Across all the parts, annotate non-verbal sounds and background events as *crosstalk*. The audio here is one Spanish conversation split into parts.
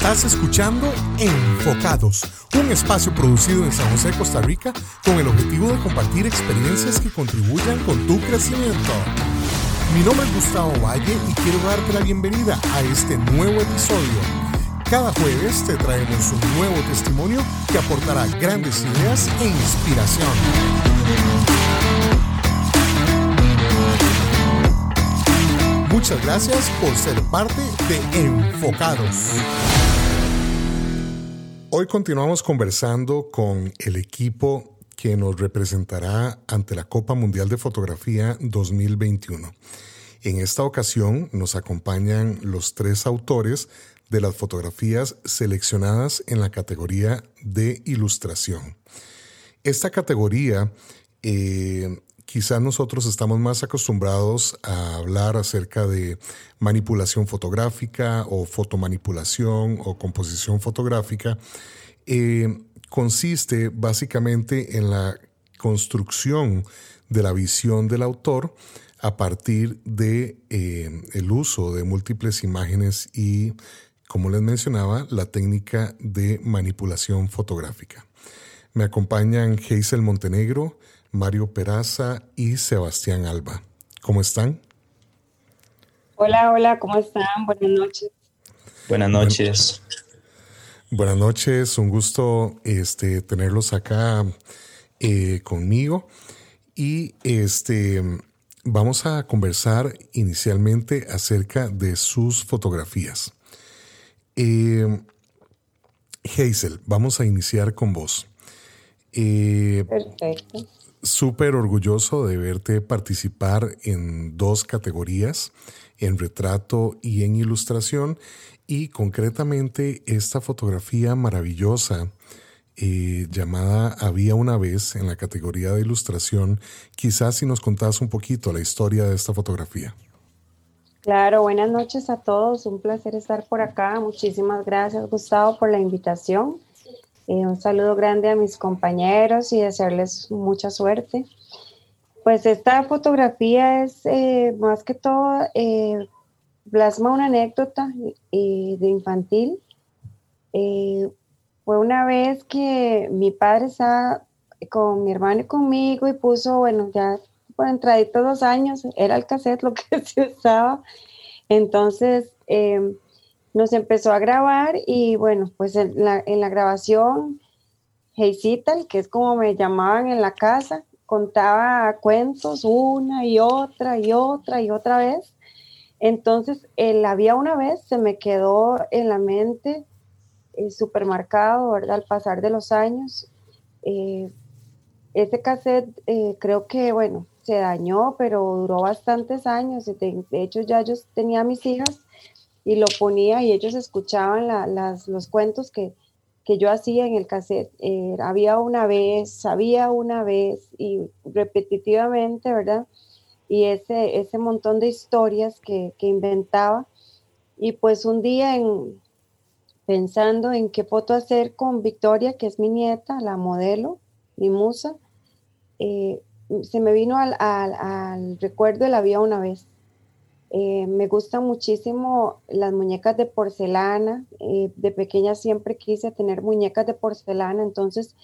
Estás escuchando Enfocados, un espacio producido en San José, Costa Rica, con el objetivo de compartir experiencias que contribuyan con tu crecimiento. Mi nombre es Gustavo Valle y quiero darte la bienvenida a este nuevo episodio. Cada jueves te traemos un nuevo testimonio que aportará grandes ideas e inspiración. Muchas gracias por ser parte de Enfocados. Hoy continuamos conversando con el equipo que nos representará ante la Copa Mundial de Fotografía 2021. En esta ocasión nos acompañan los tres autores de las fotografías seleccionadas en la categoría de ilustración. Esta categoría eh, Quizás nosotros estamos más acostumbrados a hablar acerca de manipulación fotográfica o fotomanipulación o composición fotográfica. Eh, consiste básicamente en la construcción de la visión del autor a partir de eh, el uso de múltiples imágenes y, como les mencionaba, la técnica de manipulación fotográfica. Me acompañan Hazel Montenegro, Mario Peraza y Sebastián Alba. ¿Cómo están? Hola, hola, ¿cómo están? Buenas noches. Buenas noches. Buenas noches, un gusto este, tenerlos acá eh, conmigo. Y este, vamos a conversar inicialmente acerca de sus fotografías. Eh, Hazel, vamos a iniciar con vos. Eh, Perfecto súper orgulloso de verte participar en dos categorías, en retrato y en ilustración, y concretamente esta fotografía maravillosa eh, llamada Había una vez en la categoría de ilustración. Quizás si nos contás un poquito la historia de esta fotografía. Claro, buenas noches a todos, un placer estar por acá. Muchísimas gracias Gustavo por la invitación. Eh, un saludo grande a mis compañeros y desearles mucha suerte. Pues esta fotografía es eh, más que todo, eh, plasma una anécdota de infantil. fue una vez que mi padre estaba con mi hermano y conmigo y puso, bueno, ya por entraditos dos años, era el cassette lo *laughs* que se usaba. Entonces, nos empezó a grabar y bueno, pues en la, en la grabación, Heisital, que es como me llamaban en la casa, contaba cuentos una y otra y otra y otra vez. Entonces, el había una vez se me quedó en la mente eh, marcado, ¿verdad? Al pasar de los años. Eh, ese cassette eh, creo que, bueno, se dañó, pero duró bastantes años. De, de hecho, ya yo tenía mis hijas y lo ponía y ellos escuchaban las, los cuentos que, yo hacía en el cassette. Eh, había una vez, había una vez y repetitivamente, ¿verdad? Y ese, ese montón de historias que, inventaba. Y pues un día en, pensando en qué foto hacer con Victoria, que es mi nieta, la modelo, mi musa, eh, se me vino al, al, al recuerdo la vida una vez. Eh, me gustan muchísimo las muñecas de porcelana. Eh, de pequeña siempre quise tener muñecas de porcelana, entonces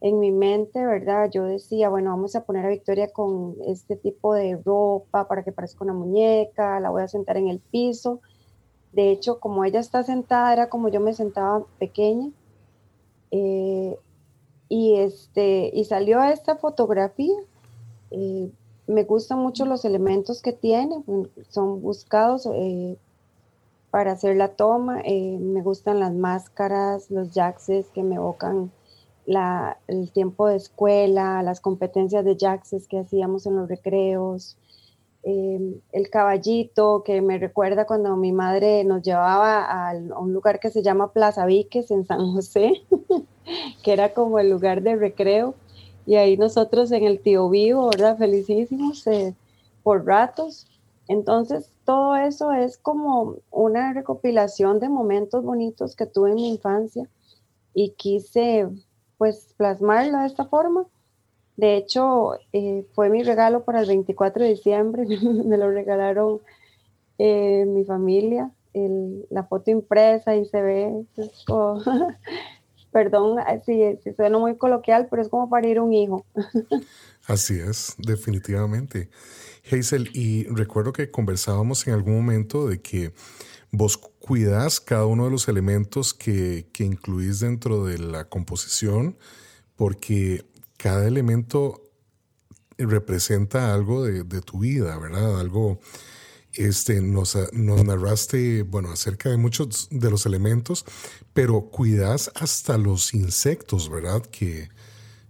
en mi mente, ¿verdad? Yo decía, bueno, vamos a poner a Victoria con este tipo de ropa para que parezca una muñeca, la voy a sentar en el piso. De hecho, como ella está sentada, era como yo me sentaba pequeña. Eh, y, este, y salió esta fotografía me gustan mucho los elementos que tiene, mm, son buscados eh, para hacer la toma. Eh, me gustan las máscaras, los jaxes que me evocan el tiempo de escuela, las competencias de jaxes que hacíamos en los recreos. Em, el caballito que me recuerda cuando mi madre nos llevaba a, a un lugar que se llama Plaza Víquez en San José, *laughs* que era como el lugar de recreo y ahí nosotros en el tío vivo, ¿verdad? Felicísimos eh, por ratos. Entonces, todo eso es como una recopilación de momentos bonitos que tuve en mi infancia y quise pues plasmarlo de esta forma. De hecho, eh, fue mi regalo para el 24 de diciembre, *laughs* me lo regalaron eh, mi familia la foto impresa y se ve, *laughs* perdón si, si suena muy coloquial, pero es como parir un hijo. Así es, definitivamente. Hazel, y recuerdo que conversábamos en algún momento de que vos cuidas cada uno de los elementos que, que incluís dentro de la composición, porque cada elemento representa algo de, tu vida, ¿verdad? Algo, este, nos, nos, narraste, bueno, acerca de muchos de los elementos, pero cuidas hasta los insectos, ¿verdad? Que,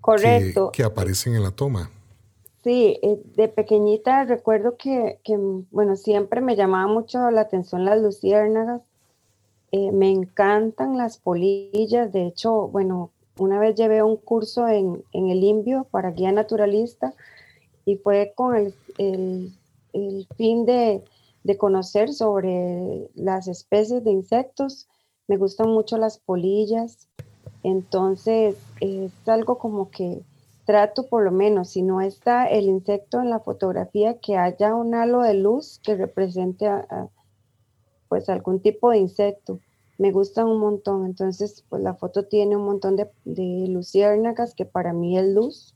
Correcto. que, aparecen en la toma. Sí, eh, de pequeñita recuerdo que, bueno, siempre me llamaba mucho la atención las luciérnagas. Eh, me encantan las polillas. De hecho, bueno, una vez llevé un curso en, en el Indio para guía naturalista y fue con el, el, fin de, de, conocer sobre las especies de insectos. Me gustan mucho las polillas, entonces es algo como que trato por lo menos, si no está el insecto en la fotografía, que haya un halo de luz que represente a, pues algún tipo de insecto. Me gustan un montón, entonces pues la foto tiene un montón de, de luciérnagas que para mí es luz.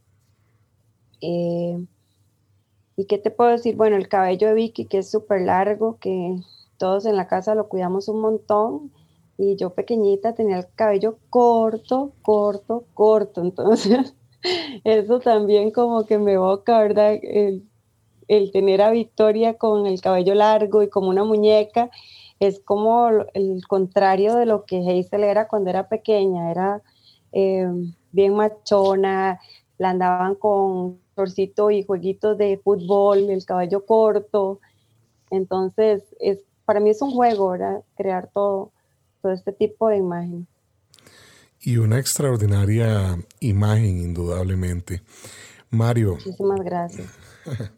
Eh, ¿Y qué te puedo decir? Bueno, el cabello de Vicky, que es súper largo, que todos en la casa lo cuidamos un montón. Y yo pequeñita tenía el cabello corto, corto, corto. Entonces, *laughs* eso también como que me evoca, ¿verdad? El, tener a Victoria con el cabello largo y como una muñeca es como el contrario de lo que Hazel era cuando era pequeña. Era eh, bien machona, la andaban con torcito y jueguitos de fútbol, el caballo corto. Entonces, es, para mí es un juego, ¿verdad? Crear todo, todo este tipo de imagen. Y una extraordinaria imagen, indudablemente. Mario. Muchísimas gracias. *laughs*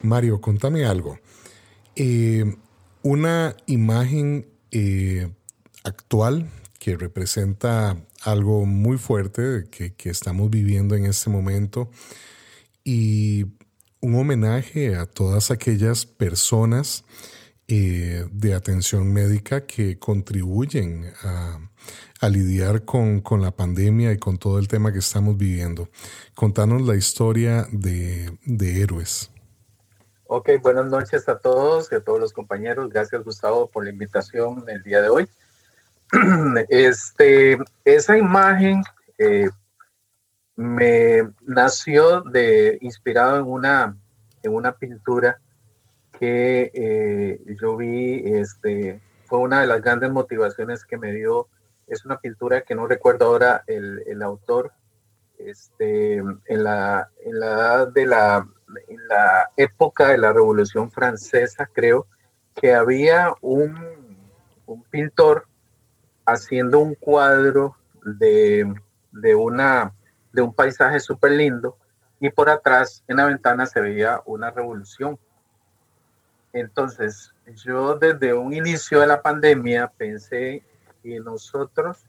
Mario, contame algo. Eh, una imagen eh, actual que representa algo muy fuerte que, que, estamos viviendo en este momento y un homenaje a todas aquellas personas eh, de atención médica que contribuyen a, lidiar con, la pandemia y con todo el tema que estamos viviendo. Contanos la historia de, de Héroes. Ok, buenas noches a todos y a todos los compañeros. Gracias Gustavo por la invitación el día de hoy. *clears throat* Este, esa imagen eh, me nació de inspirado en una, en una pintura que eh, yo vi, este, fue una de las grandes motivaciones que me dio, es una pintura que no recuerdo ahora el, el autor, este, en, la, en la de la, en la época de la Revolución Francesa, creo, que había un, un pintor haciendo un cuadro de, de una de un paisaje súper lindo y por atrás en la ventana se veía una revolución. Entonces, yo desde un inicio de la pandemia pensé que nosotros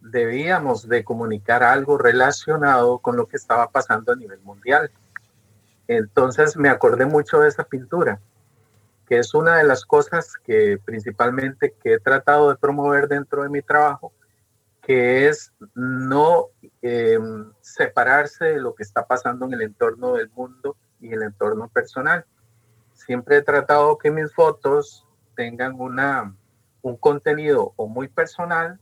debíamos de comunicar algo relacionado con lo que estaba pasando a nivel mundial. Entonces me acordé mucho de esa pintura, que es una de las cosas que principalmente que he tratado de promover dentro de mi trabajo, que es no em, separarse de lo que está pasando en el entorno del mundo y el entorno personal. Siempre he tratado que mis fotos tengan una, un contenido o muy personal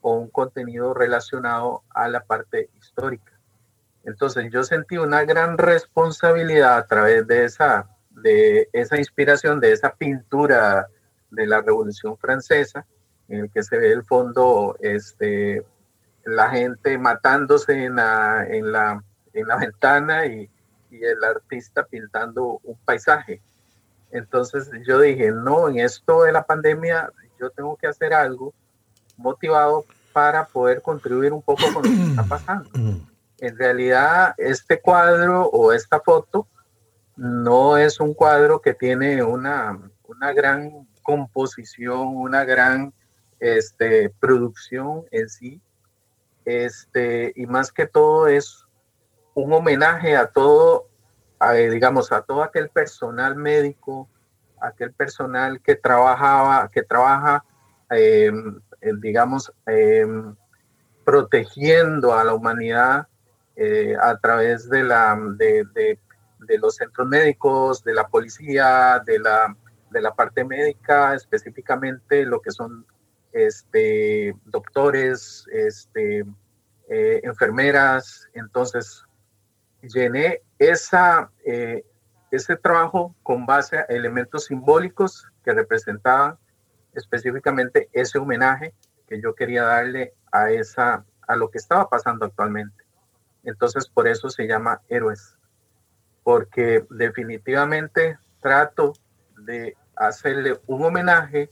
o un contenido relacionado a la parte histórica. Entonces yo sentí una gran responsabilidad a través de esa, de esa inspiración, de esa pintura de la Revolución Francesa, en el que se ve el fondo este, la gente matándose en la, en la, en la *laughs* ventana y, y, el artista pintando un paisaje. Entonces yo dije, no, en esto de la pandemia yo tengo que hacer algo motivado para poder contribuir un poco con lo que está *clears throat* pasando. En realidad, este cuadro o esta foto no es un cuadro que tiene una, una gran composición, una gran este, producción en sí, este, y más que todo es un homenaje a todo, digamos, a todo aquel personal médico, aquel personal que trabajaba, que trabaja, em, digamos, em, protegiendo a la humanidad eh, a través de, la, de, de, los centros médicos, de la policía, de la, de la parte médica, específicamente lo que son este, doctores, este, eh, enfermeras. Entonces, llené esa, eh, ese trabajo con base a elementos simbólicos que representaban específicamente ese homenaje que yo quería darle a, esa, a lo que estaba pasando actualmente. Entonces, por eso se llama héroes, porque definitivamente trato de hacerle un homenaje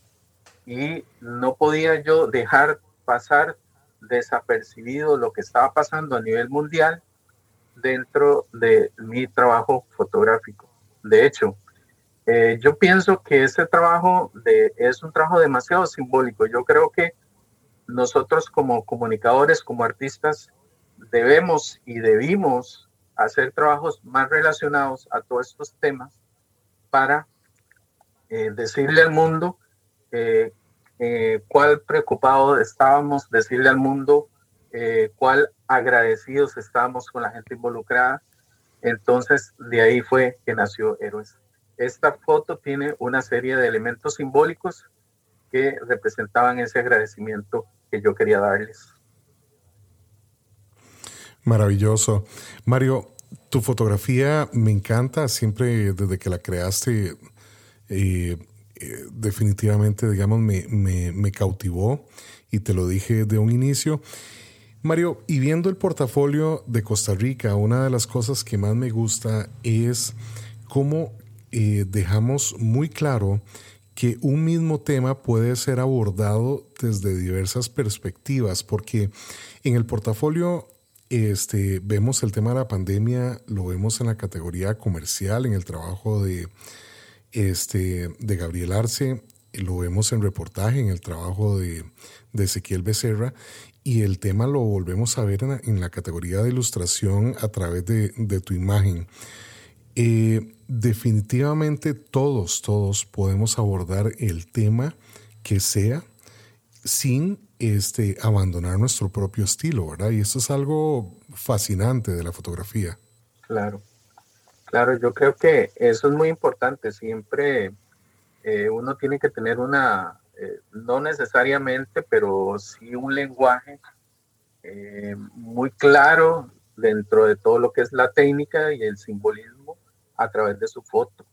y no podía yo dejar pasar desapercibido lo que estaba pasando a nivel mundial dentro de mi trabajo fotográfico. De hecho, eh, yo pienso que este trabajo de, es un trabajo demasiado simbólico. Yo creo que nosotros como comunicadores, como artistas, debemos y debimos hacer trabajos más relacionados a todos estos temas para eh, decirle al mundo eh, eh, cuál preocupado estábamos, decirle al mundo cuál agradecidos estábamos con la gente involucrada. Entonces, de ahí fue que nació Héroes. Esta foto tiene una serie de elementos simbólicos que representaban ese agradecimiento que yo quería darles. Maravilloso. Mario, tu fotografía me encanta, siempre desde que la creaste, eh, eh, definitivamente, digamos, me, me, cautivó y te lo dije de un inicio. Mario, y viendo el portafolio de Costa Rica, una de las cosas que más me gusta es cómo eh, dejamos muy claro que un mismo tema puede ser abordado desde diversas perspectivas, porque en el portafolio este, vemos el tema de la pandemia, lo vemos en la categoría comercial, en el trabajo de, este, de Gabriel Arce, lo vemos en reportaje, en el trabajo de, Ezequiel Becerra, y el tema lo volvemos a ver en la, categoría de ilustración a través de, tu imagen. Eh, definitivamente todos, todos podemos abordar el tema que sea sin este, abandonar nuestro propio estilo, ¿verdad? Y eso es algo fascinante de la fotografía. Claro, claro, yo creo que eso es muy importante. Siempre eh, uno tiene que tener una, eh, no necesariamente, pero sí un lenguaje eh, muy claro dentro de todo lo que es la técnica y el simbolismo a través de su foto.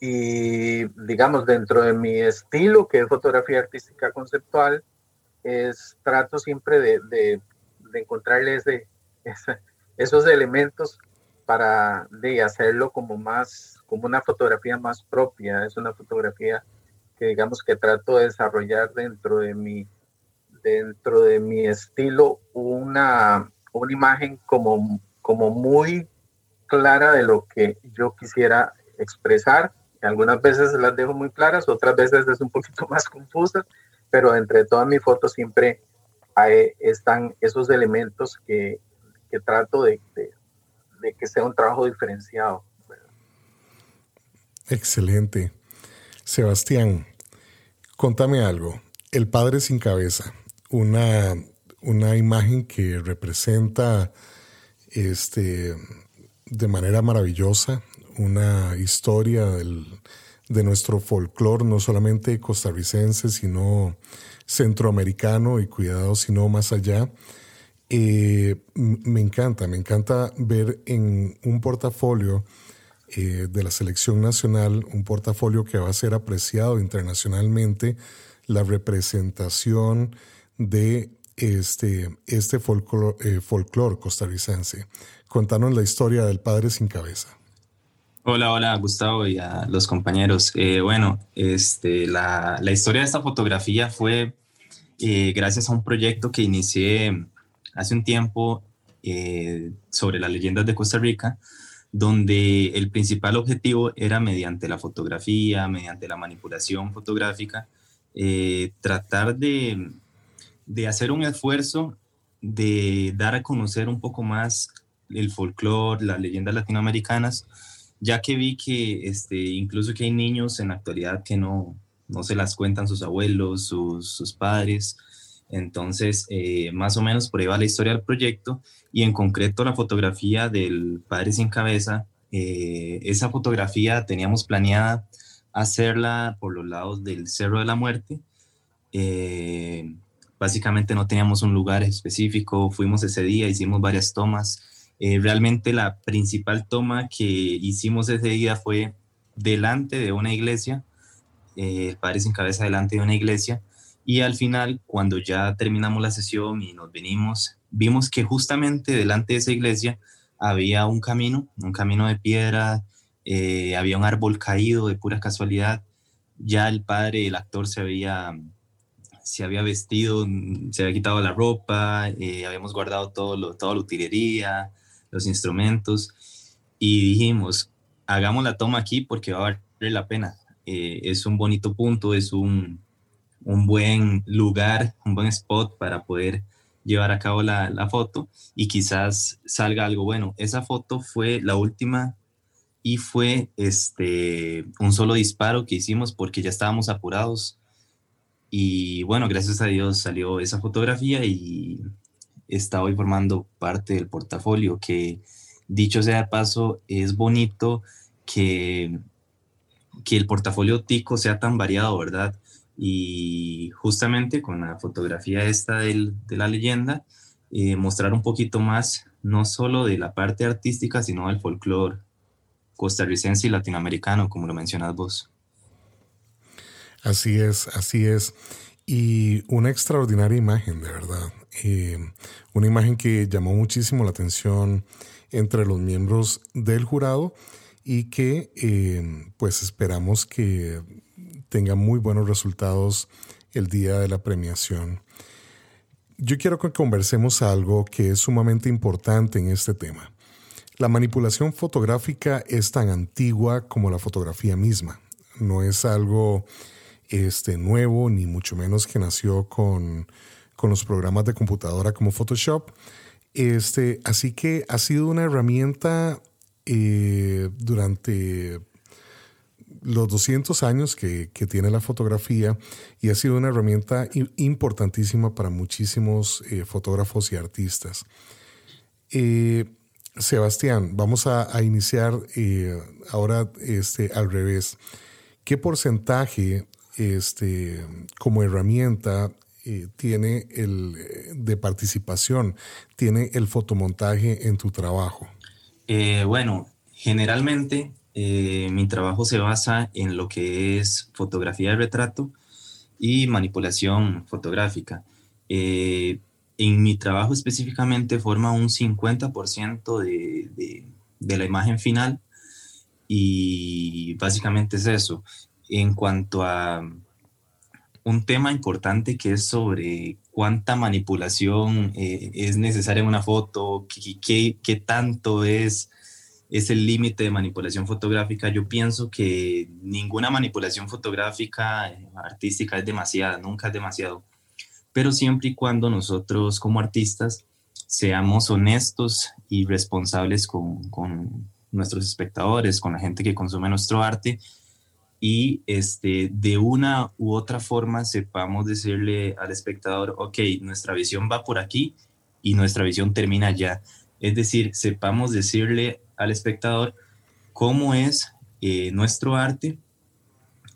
Y digamos, dentro de mi estilo, que es fotografía artística conceptual, es trato siempre de, de, de, *laughs* esos elementos para de hacerlo como más, como una fotografía más propia. Es una fotografía que digamos que trato de desarrollar dentro de mi, dentro de mi estilo una, una imagen como, como muy clara de lo que yo quisiera expresar. Algunas veces las dejo muy claras, otras veces es un poquito *laughs* más confusa, pero entre todas mis fotos siempre hay, están esos elementos que, que trato de, de, que sea un trabajo diferenciado. Excelente. Sebastián, contame algo. El padre sin cabeza, una, una imagen que representa este, de manera maravillosa una historia del, de nuestro folclore, no solamente costarricense, sino centroamericano y cuidado, sino más allá. Eh, me encanta, me encanta ver en un portafolio eh, de la selección nacional, un portafolio que va a ser apreciado internacionalmente, la representación de este, este folclore, eh, costarricense. Contanos la historia del padre sin cabeza. Hola, hola Gustavo y a los compañeros. Eh, bueno, este, la, la, historia de esta fotografía fue eh, gracias a un proyecto que inicié hace un tiempo eh, sobre las leyendas de Costa Rica, donde el principal objetivo era mediante la fotografía, mediante la manipulación fotográfica, tratar de, de hacer un esfuerzo de dar a conocer un poco más el folclore, las leyendas latinoamericanas, ya que vi que este, incluso que hay niños en la actualidad que no, no se las cuentan sus abuelos, sus, sus padres. Entonces, eh, más o menos por ahí va la historia del proyecto y en concreto la fotografía del Padre sin Cabeza. Eh, esa fotografía teníamos planeada hacerla por los lados del Cerro de la Muerte. Eh, básicamente no teníamos un lugar específico, fuimos ese día, hicimos varias tomas. realmente la principal toma que hicimos ese día fue delante de una iglesia, el Padre sin Cabeza delante de una iglesia y al final, cuando ya terminamos la sesión y nos venimos, vimos que justamente delante de esa iglesia había un camino, un camino de piedra, eh, había un árbol caído de pura casualidad. Ya el padre, el actor, se había, se había vestido, se había quitado la ropa, eh, habíamos guardado todo lo, toda la utilería, los instrumentos, y dijimos, hagamos la toma aquí porque va a valer la pena. Eh, es un bonito punto, es un, un buen lugar, un buen spot para poder llevar a cabo la, la, foto y quizás salga algo bueno. Esa foto fue la última y fue este, un solo disparo que hicimos porque ya estábamos apurados. Y bueno, gracias a Dios salió esa fotografía y está hoy formando parte del portafolio, que dicho sea de paso, es bonito que, que el portafolio Tico sea tan variado, ¿verdad? Y justamente con la fotografía esta del, de la leyenda, eh, mostrar un poquito más, no solo de la parte artística, sino del folclore costarricense y latinoamericano, como lo mencionas vos. Así es, así es. Y una extraordinaria imagen, de verdad. Eh, una imagen que llamó muchísimo la atención entre los miembros del jurado y que eh, pues esperamos que tenga muy buenos resultados el día de la premiación. Yo quiero que conversemos algo que es sumamente importante en este tema. La manipulación fotográfica es tan antigua como la fotografía misma. No es algo este, nuevo, ni mucho menos que nació con, con los programas de computadora como Photoshop. Este, así que ha sido una herramienta eh, durante los 200 años que, tiene la fotografía y ha sido una herramienta importantísima para muchísimos eh, fotógrafos y artistas. Eh, Sebastián, vamos a, iniciar eh, ahora este, al revés. ¿Qué porcentaje este, como herramienta tiene el de participación, tiene el fotomontaje en tu trabajo? bueno, generalmente eh, mi trabajo se basa en lo que es fotografía de retrato y manipulación fotográfica. Eh, en mi trabajo específicamente forma un 50% de, de, de, la imagen final y básicamente es eso. En cuanto a un tema importante que es sobre cuánta manipulación eh, es necesaria en una foto, qué, qué, qué tanto es es el límite de manipulación fotográfica. Yo pienso que ninguna manipulación fotográfica eh, artística es demasiada, nunca es demasiado. Pero siempre y cuando nosotros como artistas seamos honestos y responsables con, con nuestros espectadores, con la gente que consume nuestro arte y este, de una u otra forma sepamos decirle al espectador, ok, nuestra visión va por aquí y nuestra visión termina allá. Es decir, sepamos decirle al espectador cómo es eh, nuestro arte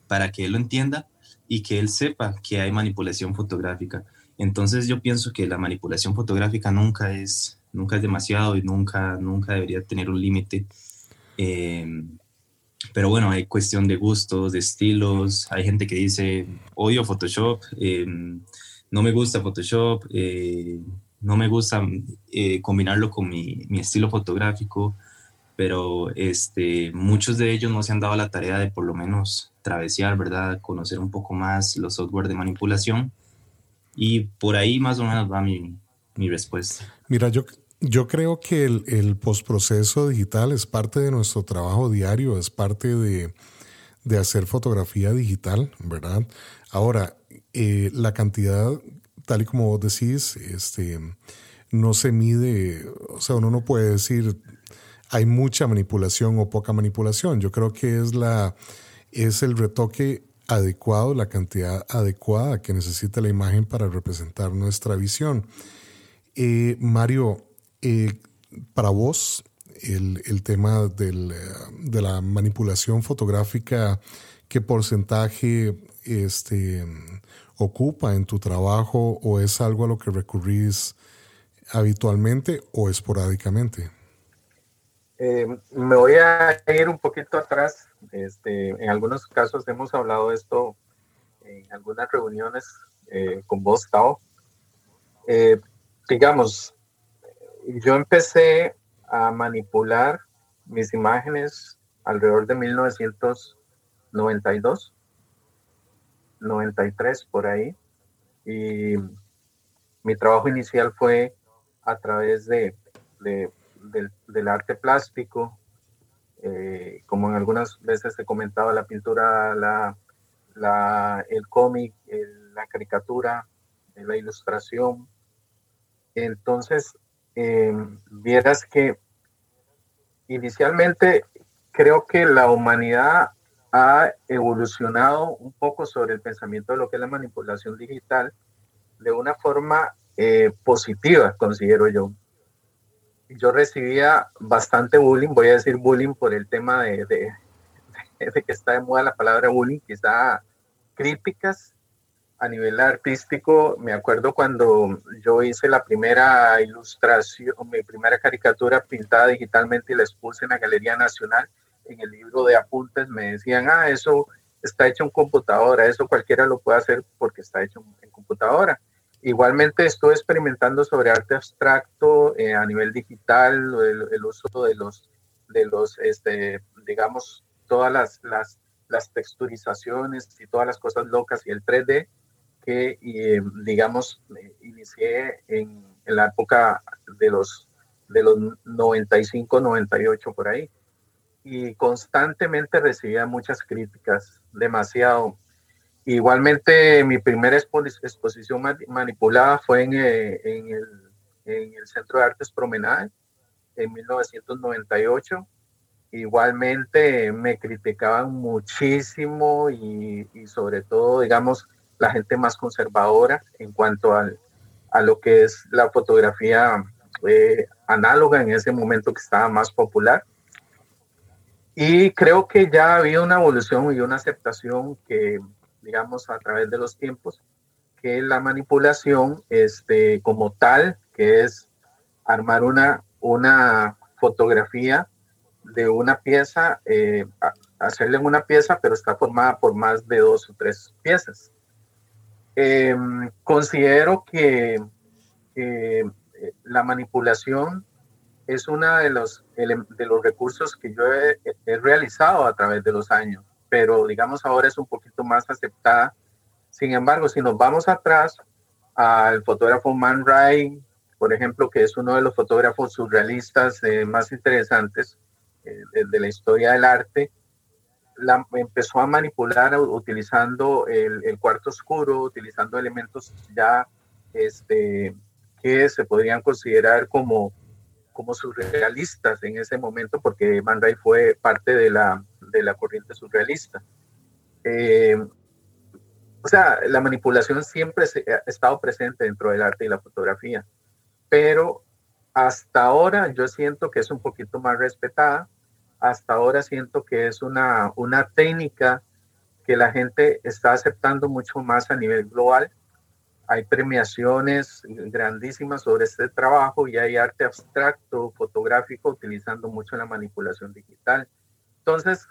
para que él lo entienda y que él sepa que hay manipulación fotográfica. Entonces yo pienso que la manipulación fotográfica nunca es, nunca es demasiado y nunca, nunca debería tener un límite. Em, pero bueno, hay cuestión de gustos, de estilos. Hay gente que dice, odio Photoshop, em, no me gusta Photoshop, eh, no me gusta eh, combinarlo con mi, mi, estilo fotográfico pero este, muchos de ellos no se han dado la tarea de por lo menos travesear, ¿verdad? Conocer un poco más los software de manipulación. Y por ahí más o menos va mi, mi respuesta. Mira, yo, yo creo que el, el postproceso digital es parte de nuestro trabajo diario, es parte de, de hacer fotografía digital, ¿verdad? Ahora, eh, la cantidad, tal y como vos decís, este, no se mide, o sea, uno no puede decir hay mucha manipulación o poca manipulación. Yo creo que es, la, es el retoque adecuado, la cantidad adecuada que necesita la imagen para representar nuestra visión. Eh, Mario, eh, para vos, el, el tema del, de la manipulación fotográfica, ¿qué porcentaje este, ocupa en tu trabajo o es algo a lo que recurrís habitualmente o esporádicamente? Eh, me voy a ir un poquito atrás. Este, en algunos casos hemos hablado de esto en algunas reuniones eh, con vos, Tao. Eh, digamos, yo empecé a manipular mis imágenes alrededor de 1992, 93 por ahí. Y mi trabajo inicial fue a través de, del, arte plástico, eh, como en algunas veces he comentaba, la pintura, la, el cómic, la caricatura, la ilustración. Entonces, em, vieras que inicialmente creo que la humanidad ha evolucionado un poco sobre el pensamiento de lo que es la manipulación digital de una forma eh, positiva, considero yo. Yo recibía bastante bullying, voy a decir bullying por el tema de, de, que está de moda la palabra bullying, quizá críticas a nivel artístico. Me acuerdo cuando yo hice la primera ilustración, mi primera caricatura pintada digitalmente y la expuse en la Galería Nacional, en el libro de apuntes, me decían, ah, eso está hecho en computadora, eso cualquiera lo puede hacer porque está hecho en computadora. Igualmente estoy experimentando sobre arte abstracto eh, a nivel digital, el, uso de los, de los este, digamos, todas las, las, las, texturizaciones y todas las cosas locas y el 3D que, digamos, inicié en, en, la época de los, de los 95, 98 por ahí. Y constantemente recibía muchas críticas, demasiado Igualmente, mi primera exposición manipulada fue en, eh, en, el, en, el, Centro de Artes Promenade en 1998. Igualmente me criticaban muchísimo y, y, sobre todo, digamos, la gente más conservadora en cuanto al, a lo que es la fotografía eh, análoga en ese momento que estaba más popular. Y creo que ya había una evolución y una aceptación que digamos, a través de los tiempos, que la manipulación este, como tal, que es armar una, una fotografía de una pieza, eh, hacerle una pieza, pero está formada por más de dos o tres piezas. Em, considero que eh, la manipulación es uno de los, de los recursos que yo he realizado a través de los años pero digamos ahora es un poquito más aceptada. Sin embargo, si nos vamos atrás al fotógrafo Man Ray, por ejemplo, que es uno de los fotógrafos surrealistas eh, más interesantes eh, de, la historia del arte, la, empezó a manipular utilizando el, cuarto oscuro, utilizando elementos ya este, que se podrían considerar como, como surrealistas en ese momento, porque Man Ray fue parte de la, de la corriente surrealista. Eh, o sea, la manipulación siempre ha estado presente dentro del arte y la fotografía, pero hasta ahora yo siento que es un poquito más respetada, hasta ahora siento que es una, una técnica que la gente está aceptando mucho más a nivel global. Hay premiaciones grandísimas sobre este trabajo y hay arte abstracto, fotográfico, utilizando mucho la manipulación digital. Entonces,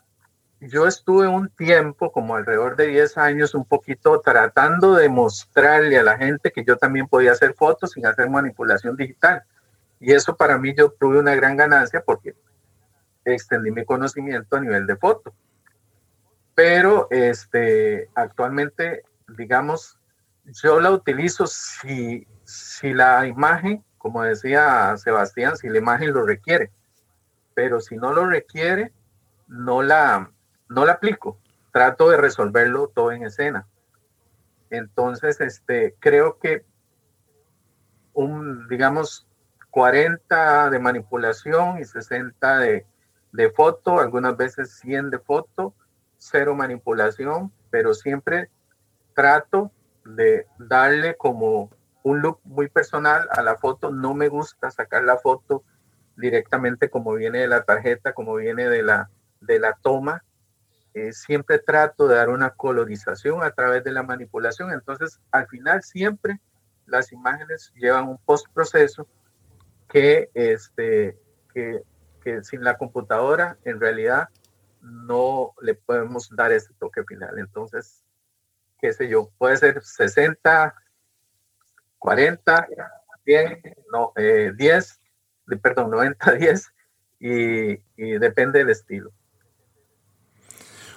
yo estuve un tiempo, como alrededor de 10 años, un poquito tratando de mostrarle a la gente que yo también podía hacer fotos sin hacer manipulación digital. Y eso para mí yo tuve una gran ganancia porque extendí mi conocimiento a nivel de foto. Pero este, actualmente, digamos, yo la utilizo si, si la imagen, como decía Sebastián, si la imagen lo requiere. Pero si no lo requiere, no la, no la aplico, trato de resolverlo todo en escena. Entonces, este, creo que un, digamos, 40 de manipulación y 60 de, de foto, algunas veces 100 de foto, cero manipulación, pero siempre trato de darle como un look muy personal a la foto. No me gusta sacar la foto directamente como viene de la tarjeta, como viene de la, de la toma. Eh, siempre trato de dar una colorización a través de la manipulación. Entonces, al final siempre las imágenes llevan un postproceso que, este, que, que sin la computadora en realidad no le podemos dar ese toque final. Entonces, qué sé yo, puede ser 60, 40, 100, no, 10, eh, perdón, 90, 10, *laughs* y, y depende del estilo.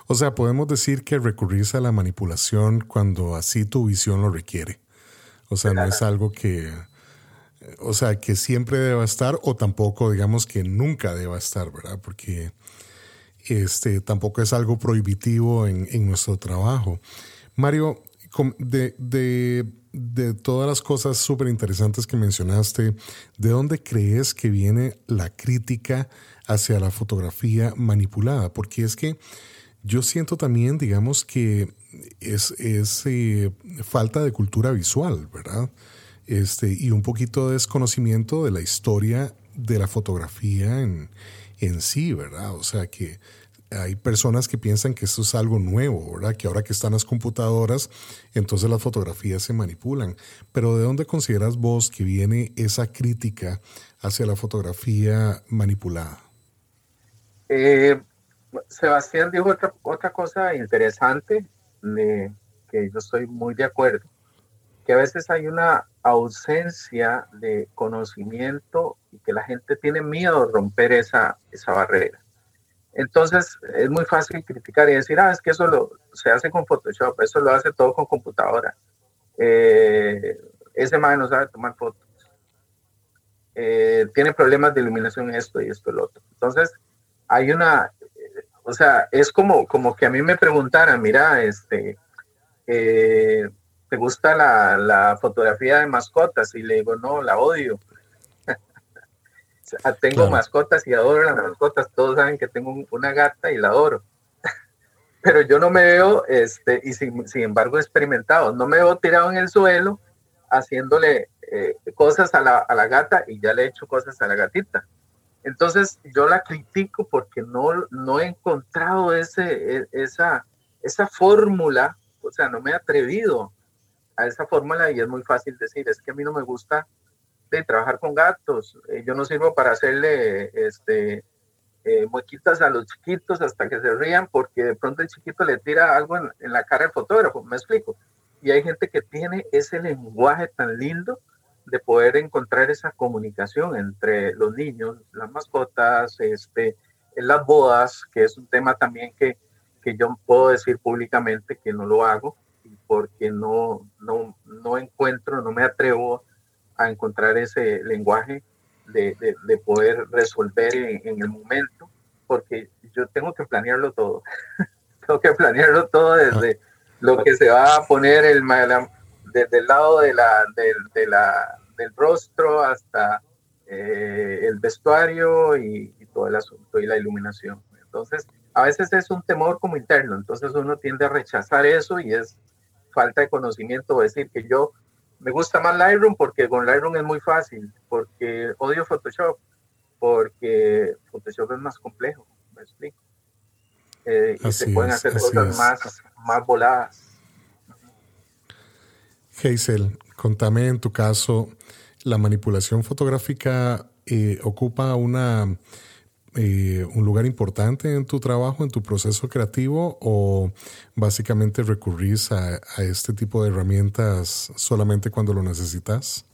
O sea, podemos decir que recurrís a la manipulación cuando así tu visión lo requiere. O sea, no es algo que, o sea, que siempre deba estar o tampoco, digamos, que nunca deba estar, ¿verdad? Porque este, tampoco es algo prohibitivo en, en nuestro trabajo. Mario, de, de, de todas las cosas súper interesantes que mencionaste, ¿de dónde crees que viene la crítica hacia la fotografía manipulada? Porque es que yo siento también, digamos, que es, eh, falta de cultura visual, ¿verdad? Este, y un poquito de desconocimiento de la historia de la fotografía en, en sí, ¿verdad? O sea que hay personas que piensan que esto es algo nuevo, ¿verdad? Que ahora que están las computadoras, entonces las fotografías se manipulan. Pero ¿de dónde consideras vos que viene esa crítica hacia la fotografía manipulada? Eh, Sebastián dijo otra, otra cosa interesante que yo estoy muy de acuerdo, que a veces hay una ausencia de conocimiento y que la gente tiene miedo de romper esa, esa barrera. Entonces es muy fácil criticar y decir, ah, es que eso lo, se hace con Photoshop, eso lo hace todo con computadora. Eh, ese man no sabe tomar fotos. Eh, tiene problemas de iluminación esto y esto y lo otro. Entonces hay una, o sea, es como, como que a mí me preguntaran, mira, este, eh, ¿te gusta la, fotografía de mascotas? Y le digo, no, la odio. *laughs* tengo mascotas y adoro las mascotas. Todos saben que tengo una gata y la adoro. *laughs* Pero yo no me veo, este, y sin, embargo experimentado, no me veo tirado en el suelo haciéndole eh, cosas a la, a la gata y ya le he hecho cosas a la gatita. Entonces yo la critico porque no, no he encontrado ese, e, esa, esa fórmula, o sea, no me he atrevido a esa fórmula y es muy fácil decir, es que a mí no me gusta de trabajar con gatos, eh, yo no sirvo para hacerle este, eh, muequitas a los chiquitos hasta que se rían porque de pronto el chiquito le tira algo en, en la cara al fotógrafo, me explico. Y hay gente que tiene ese lenguaje tan lindo de poder encontrar esa comunicación entre los niños, las mascotas, este, en las bodas, que es un tema también que, que yo puedo decir públicamente que no lo hago porque no, no, no encuentro, no me atrevo a encontrar ese lenguaje de, de, poder resolver en, el momento, porque yo tengo que planearlo todo. *laughs* tengo que planearlo todo desde lo que se va a poner el, desde el lado de la, de, la, del rostro hasta eh, el vestuario y, todo el asunto y la iluminación. Entonces, a veces es un temor como interno, entonces uno tiende a rechazar eso y es falta de conocimiento, decir que yo me gusta más Lightroom porque con Lightroom es muy fácil, porque odio Photoshop, porque Photoshop es más complejo, me explico. Eh, y se pueden hacer cosas más, más voladas. Hazel, contame en tu caso, ¿la manipulación fotográfica eh, ocupa una, eh, un lugar importante en tu trabajo, en tu proceso creativo o básicamente recurrís a, este tipo de herramientas solamente cuando lo necesitas?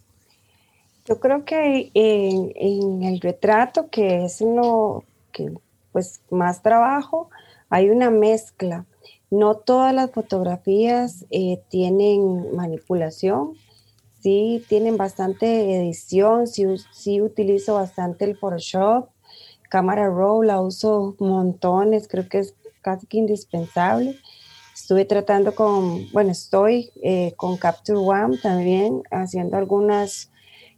Yo creo que en, en el retrato, que es lo que pues más trabajo, hay una mezcla no todas las fotografías eh, tienen manipulación, sí tienen bastante edición, sí, utilizo bastante el Photoshop, cámara RAW la uso montones, creo que es casi que indispensable. Estuve tratando con, bueno, estoy eh, con Capture One también haciendo algunas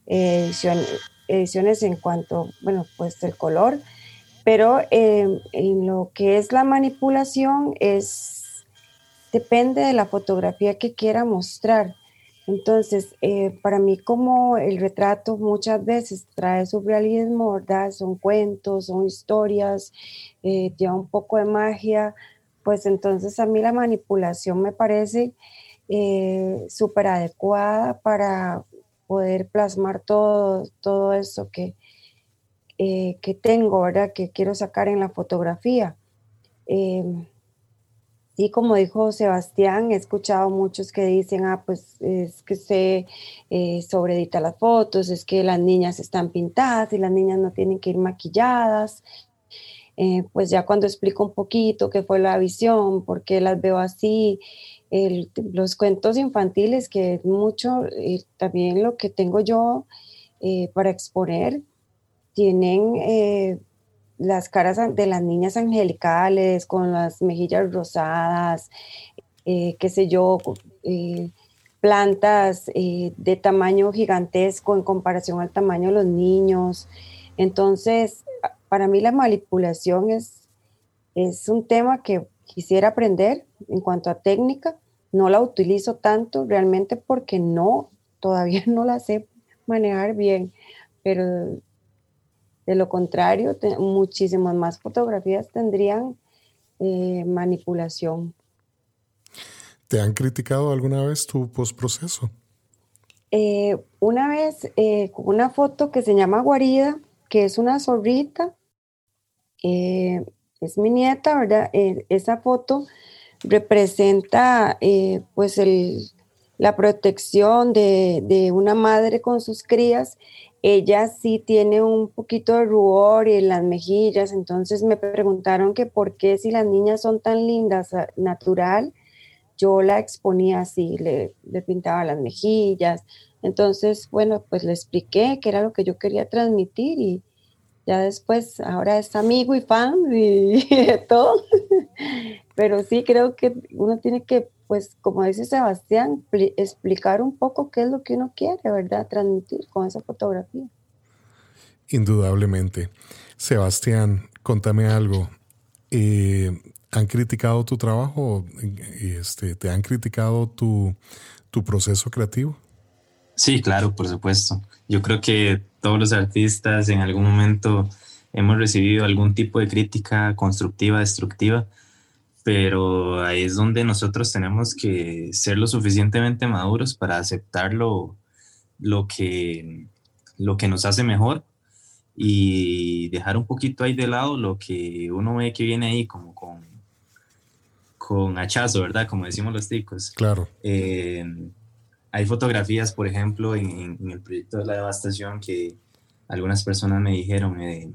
ediciones, ediciones en cuanto, bueno, pues el color, pero en lo que es la manipulación es, depende de la fotografía que quiera mostrar. Entonces, eh, para mí como el retrato muchas veces trae su realismo, ¿verdad? Son cuentos, son historias, eh, lleva un poco de magia, pues entonces a mí la manipulación me parece eh, súper adecuada para poder plasmar todo, todo eso que, eh, que tengo, ¿verdad? Que quiero sacar en la fotografía. Eh, y como dijo Sebastián, he escuchado muchos que dicen, ah, pues es que se eh, las fotos, es que las niñas están pintadas y las niñas no tienen que ir maquilladas. Eh, pues ya cuando explico un poquito qué fue la visión, por qué las veo así, los cuentos infantiles, que es mucho, eh, también lo que tengo yo eh, para exponer, tienen las caras de las niñas angelicales con las mejillas rosadas, qué sé yo, plantas de tamaño gigantesco en comparación al tamaño de los niños. Entonces, para mí la manipulación es, es un tema que quisiera aprender en cuanto a técnica, no la utilizo tanto realmente porque no, todavía *laughs* no la sé manejar bien, pero de lo contrario, muchísimas más fotografías tendrían eh, manipulación. ¿Te han criticado alguna vez tu postproceso? Eh, una vez, eh, una foto que se llama Guarida, que es una zorrita, es mi nieta, ¿verdad? esa foto representa pues la protección de, una madre con sus crías. Ella sí tiene un poquito de rubor en las mejillas, entonces me preguntaron que por qué si las niñas son tan lindas, ah, natural, yo la exponía así, le, le pintaba las mejillas. Entonces, bueno, pues le expliqué que era lo que yo quería transmitir y, ya después, ahora es amigo y fan y, *laughs* de todo. Pero sí creo que uno tiene que, pues, como dice Sebastián, explicar un poco qué es lo que uno quiere, ¿verdad? Transmitir con esa fotografía. Indudablemente. Sebastián, contame algo. Eh, ¿Han criticado tu trabajo? Este, ¿Te han criticado tu, tu proceso creativo? Sí, claro, por supuesto. Yo creo que todos los artistas en algún momento hemos recibido algún tipo de crítica constructiva, destructiva, pero ahí es donde nosotros tenemos que ser lo suficientemente maduros para aceptar lo, que, lo que nos hace mejor y dejar un poquito ahí de lado lo que uno ve que viene ahí como con, con hachazo, ¿verdad? Como decimos los ticos. Claro. Eh, hay fotografías, por ejemplo, en, el proyecto de la devastación que algunas personas me dijeron, eh,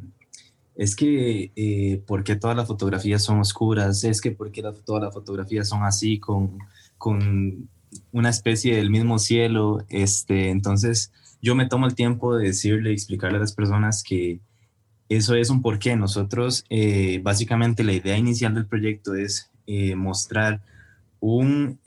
es que, eh, ¿por qué todas las fotografías son oscuras? Es que, ¿por qué todas las fotografías son así, con, con una especie del mismo cielo? Este, entonces, yo me tomo el tiempo de decirle, explicarle a las personas que eso es un porqué. Nosotros, eh, básicamente, la idea inicial del proyecto es mostrar un,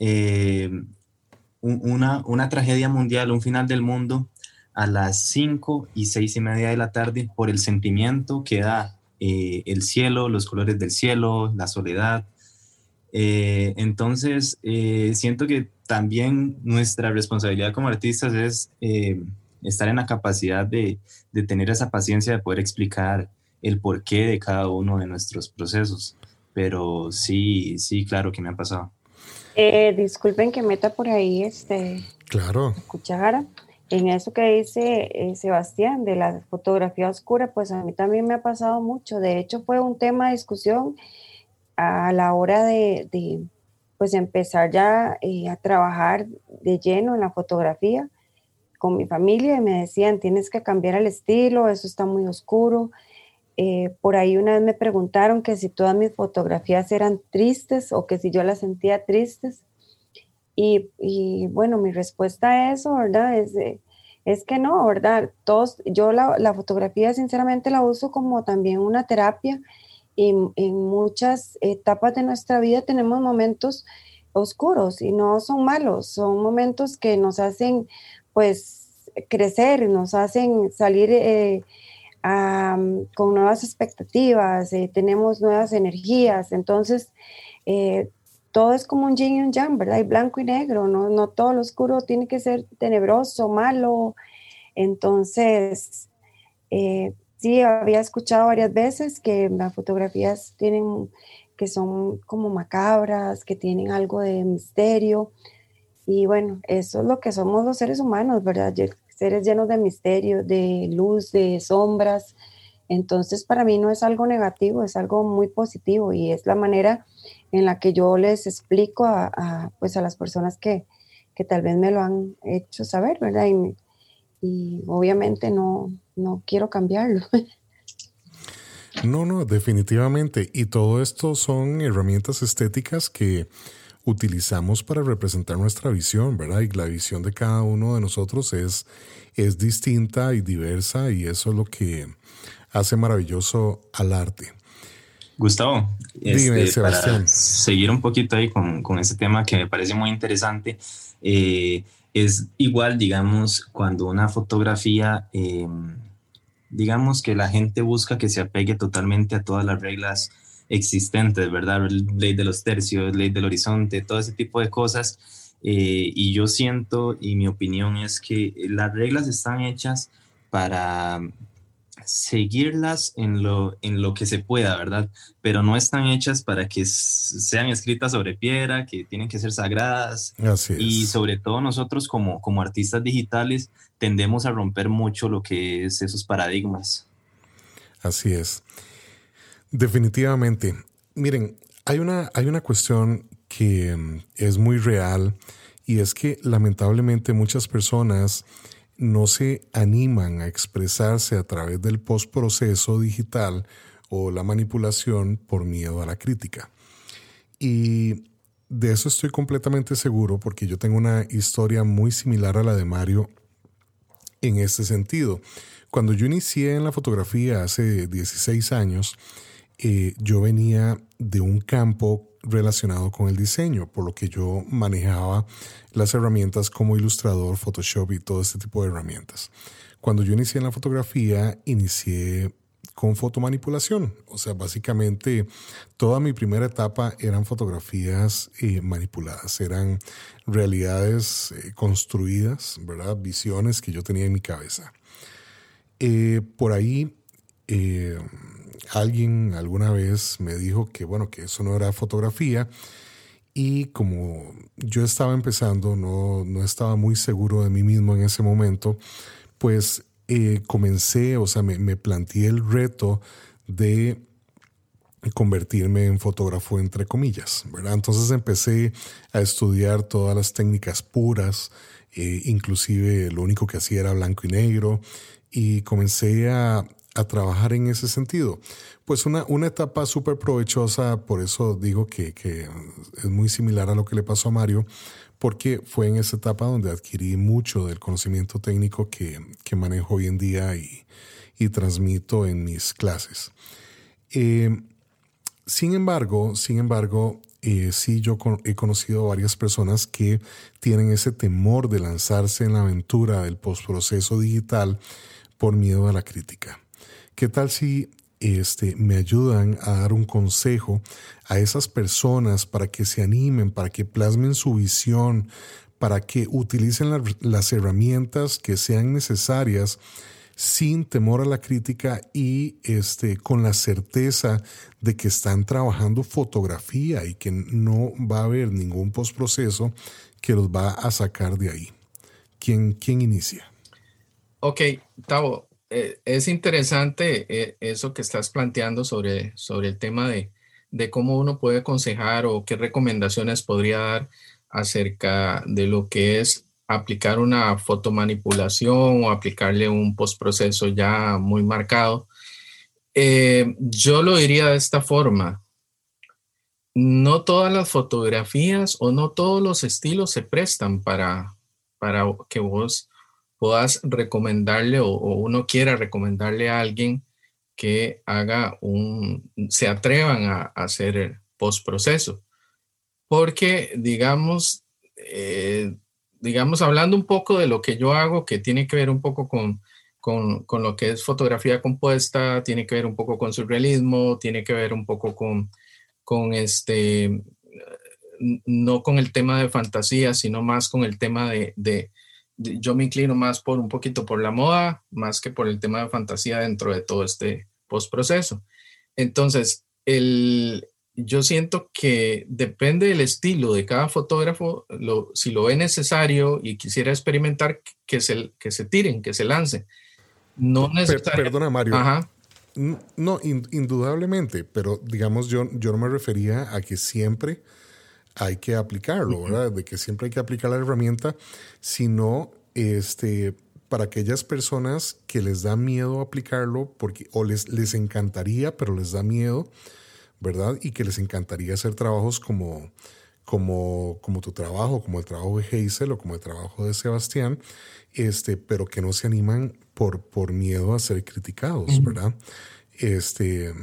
una, una tragedia mundial, un final del mundo a las 5 y 6 y media de la tarde por el sentimiento que da eh, el cielo, los colores del cielo, la soledad. Eh, entonces, eh, siento que también nuestra responsabilidad como artistas es estar en la capacidad de, de, tener esa paciencia de poder explicar el porqué de cada uno de nuestros procesos. Pero sí, sí, claro que me ha pasado. Eh, disculpen que meta por ahí este claro. cuchara. En eso que dice eh, Sebastián de la fotografía oscura, pues a mí también me ha pasado mucho. De hecho, fue un tema de discusión a la hora de, pues empezar ya eh, a trabajar de lleno en la fotografía con mi familia y me decían, tienes que cambiar el estilo, eso está muy oscuro. Eh, por ahí una vez me preguntaron que si todas mis fotografías eran tristes o que si yo las sentía tristes. Y, bueno, mi respuesta a eso, ¿verdad? Es, es que no, ¿verdad? Todos, yo la, fotografía sinceramente la uso como también una terapia y en muchas etapas de nuestra vida tenemos momentos oscuros y no son malos, son momentos que nos hacen pues crecer, nos hacen salir eh, con nuevas expectativas, eh, tenemos nuevas energías, entonces eh, todo es como un yin y un yang, ¿verdad? Y blanco y negro, no, no todo lo oscuro tiene que ser tenebroso, malo. Entonces, sí, había escuchado varias veces que las fotografías tienen, que son como macabras, que tienen algo de misterio. Y bueno, eso es lo que somos los seres humanos, ¿verdad? Seres llenos de misterio, de luz, de sombras. Entonces, para mí no es algo negativo, es algo muy positivo y es la manera en la que yo les explico a, pues a las personas que, que, tal vez me lo han hecho saber, ¿verdad? Y, y obviamente no, no quiero cambiarlo. *laughs* No, no, definitivamente. Y todo esto son herramientas estéticas que utilizamos para representar nuestra visión, ¿verdad? Y la visión de cada uno de nosotros es, es distinta y diversa y eso es lo que hace maravilloso al arte. Gustavo, este, para seguir un poquito ahí con, con ese tema que me parece muy interesante, eh, es igual, digamos, cuando una fotografía, eh, digamos que la gente busca que se apegue totalmente a todas las reglas existentes, ¿verdad? Ley de los tercios, ley del horizonte, todo ese tipo de cosas. Eh, y yo siento, y mi opinión es que las reglas están hechas para seguirlas en lo, en lo que se pueda, ¿verdad? Pero no están hechas para que sean escritas sobre piedra, que tienen que ser sagradas. Y sobre todo nosotros como, como artistas digitales tendemos a romper mucho lo que es esos paradigmas. Así es. Definitivamente. Miren, hay una, hay una cuestión que mm, es muy real y es que lamentablemente muchas personas no se animan a expresarse a través del postproceso digital o la manipulación por miedo a la crítica. Y de eso estoy completamente seguro porque yo tengo una historia muy similar a la de Mario en este sentido. Cuando yo inicié en la fotografía hace 16 años, eh, yo venía de un campo relacionado con el diseño, por lo que yo manejaba las herramientas como ilustrador, Photoshop y todo este tipo de herramientas. Cuando yo inicié en la fotografía, inicié con fotomanipulación. O sea, básicamente toda mi primera etapa eran fotografías eh, manipuladas, eran realidades eh, construidas, ¿verdad? Visiones que yo tenía en mi cabeza. por ahí alguien alguna vez me dijo que, bueno, que eso no era fotografía. Y como yo estaba empezando, no, no estaba muy seguro de mí mismo en ese momento, pues eh, comencé, o sea, me, me planteé el reto de convertirme en fotógrafo entre comillas, ¿verdad? Entonces empecé a estudiar todas las técnicas puras, eh, inclusive lo único que hacía era blanco y negro, y comencé a, a trabajar en ese sentido. Pues una, una etapa súper provechosa, por eso digo que, es muy similar a lo que le pasó a Mario, porque fue en esa etapa donde adquirí mucho del conocimiento técnico que, que manejo hoy en día y, y transmito en mis clases. Eh, sin embargo, sin embargo, eh, sí yo he conocido varias personas que tienen ese temor de lanzarse en la aventura del postproceso digital por miedo a la crítica. ¿Qué tal si este, me ayudan a dar un consejo a esas personas para que se animen, para que plasmen su visión, para que utilicen las herramientas que sean necesarias sin temor a la crítica y este, con la certeza de que están trabajando fotografía y que no va a haber ningún postproceso que los va a sacar de ahí. ¿Quién, quién inicia? Ok, Tavo, eh, es interesante eh, eso que estás planteando sobre, sobre el tema de, de, cómo uno puede aconsejar o qué recomendaciones podría dar acerca de lo que es aplicar una fotomanipulación o aplicarle un postproceso ya muy marcado. Eh, yo lo diría de esta forma. No todas las fotografías o no todos los estilos se prestan para, para que vos puedas recomendarle o, uno quiera recomendarle a alguien que haga un, se atrevan a, hacer el postproceso. Porque, digamos, eh, digamos, hablando un poco de lo que yo hago, que tiene que ver un poco con, con, con, lo que es fotografía compuesta, tiene que ver un poco con surrealismo, tiene que ver un poco con, con este, no con el tema de fantasía, sino más con el tema de, de, yo me inclino más por un poquito por la moda, más que por el tema de fantasía dentro de todo este postproceso. Entonces, el, yo siento que depende del estilo de cada fotógrafo, lo, si lo ve necesario y quisiera experimentar, que se, que se tiren, que se lance. No necesariamente. Perdona, Mario. Ajá. No, indudablemente, pero digamos, yo, yo no me refería a que siempre hay que aplicarlo, ¿verdad? De que siempre hay que aplicar la herramienta, sino este, para aquellas personas que les da miedo aplicarlo, porque, o les, les encantaría, pero les da miedo, ¿verdad? Y que les encantaría hacer trabajos como, como, como tu trabajo, como el trabajo de Hazel o como el trabajo de Sebastián, este, pero que no se animan por, por miedo a ser criticados, ¿verdad? Este,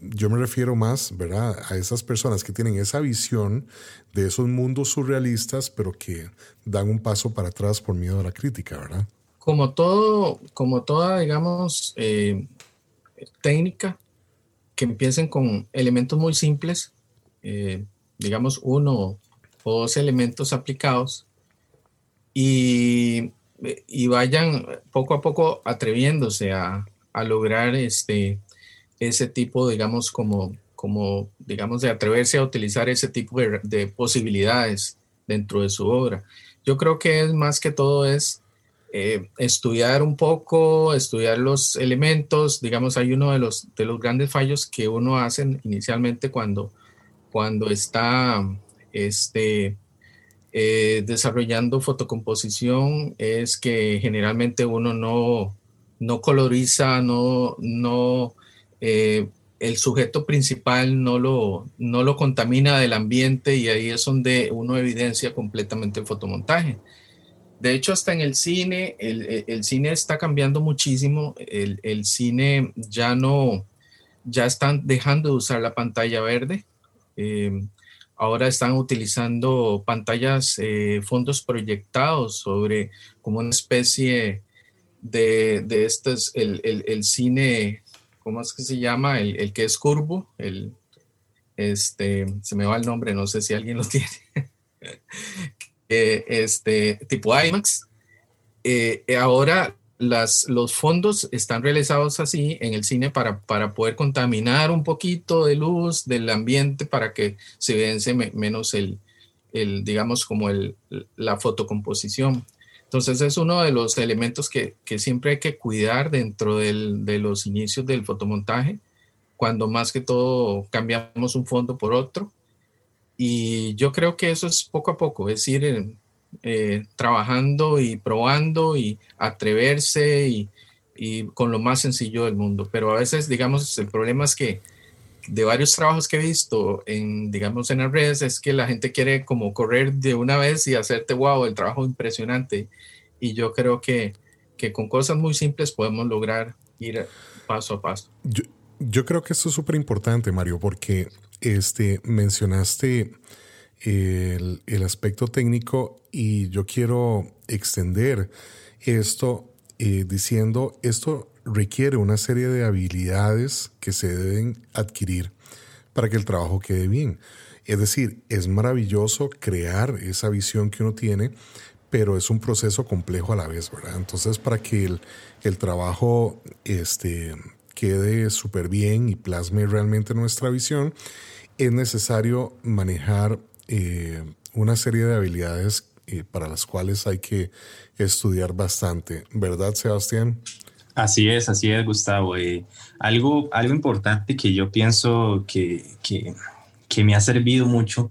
yo me refiero más, ¿verdad? A esas personas que tienen esa visión de esos mundos surrealistas, pero que dan un paso para atrás por miedo a la crítica, ¿verdad? Como todo, como toda, digamos, eh, técnica, que empiecen con elementos muy simples, eh, digamos uno o dos elementos aplicados, y, y vayan poco a poco atreviéndose a, a, lograr este, ese tipo, digamos, como, como, digamos, de atreverse a utilizar ese tipo de, de posibilidades dentro de su obra. Yo creo que es más que todo es eh, estudiar un poco, estudiar los elementos, digamos, hay uno de los, de los grandes fallos que uno hace inicialmente cuando, cuando está este, eh, desarrollando fotocomposición es que generalmente uno no, no coloriza, no, no, eh, el sujeto principal no lo, no lo contamina del ambiente y ahí es donde uno evidencia completamente el fotomontaje. De hecho, hasta en el cine, el, cine está cambiando muchísimo. El, cine ya no, ya están dejando de usar la pantalla verde. Eh, ahora están utilizando pantallas, eh, fondos proyectados sobre como una especie de, de estos, el, cine, ¿cómo es que se llama? El, que es curvo, el, este, se me va el nombre, no sé si alguien lo *laughs* tiene. *laughs* Eh, este, tipo IMAX. Eh, ahora las, los fondos están realizados así en el cine para, para poder contaminar un poquito de luz del ambiente para que se vence menos el, el, digamos, como el, la fotocomposición. Entonces es uno de los elementos que, siempre hay que cuidar dentro de los inicios del fotomontaje, cuando más que todo cambiamos un fondo por otro y yo creo que eso es poco a poco, es ir eh, eh, trabajando y probando y atreverse y, con lo más sencillo del mundo. Pero a veces, digamos, el problema es que de varios trabajos que he visto en, digamos, en las redes, es que la gente quiere como correr de una vez y hacerte, wow, el trabajo impresionante. Y yo creo que, que con cosas muy simples podemos lograr ir paso a paso. Yo, creo que esto es súper importante, Mario, porque este, mencionaste el, aspecto técnico y yo quiero extender esto eh, diciendo esto requiere una serie de habilidades que se deben adquirir para que el trabajo quede bien. Es decir, es maravilloso crear esa visión que uno tiene, pero es un proceso complejo a la vez, ¿verdad? Entonces, para que el, el trabajo este, quede súper bien y plasme realmente nuestra visión, es necesario manejar eh, una serie de habilidades eh, para las cuales hay que estudiar bastante. ¿Verdad, Sebastián? Así es, así es, Gustavo. Eh, algo, algo importante que yo pienso que, que, que me ha servido mucho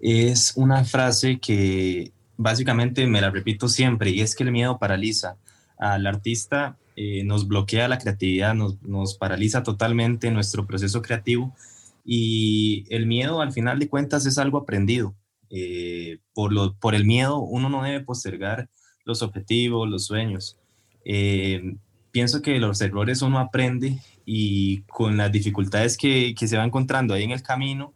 es una frase que básicamente me la repito siempre y es que el miedo paraliza. Al artista eh, nos bloquea la creatividad, nos, nos, paraliza totalmente nuestro proceso creativo y el miedo al final de cuentas es algo aprendido. Eh, por, lo, por el miedo uno no debe postergar los objetivos, los sueños. Pienso que los errores uno aprende y con las dificultades que, que se va encontrando ahí en el camino,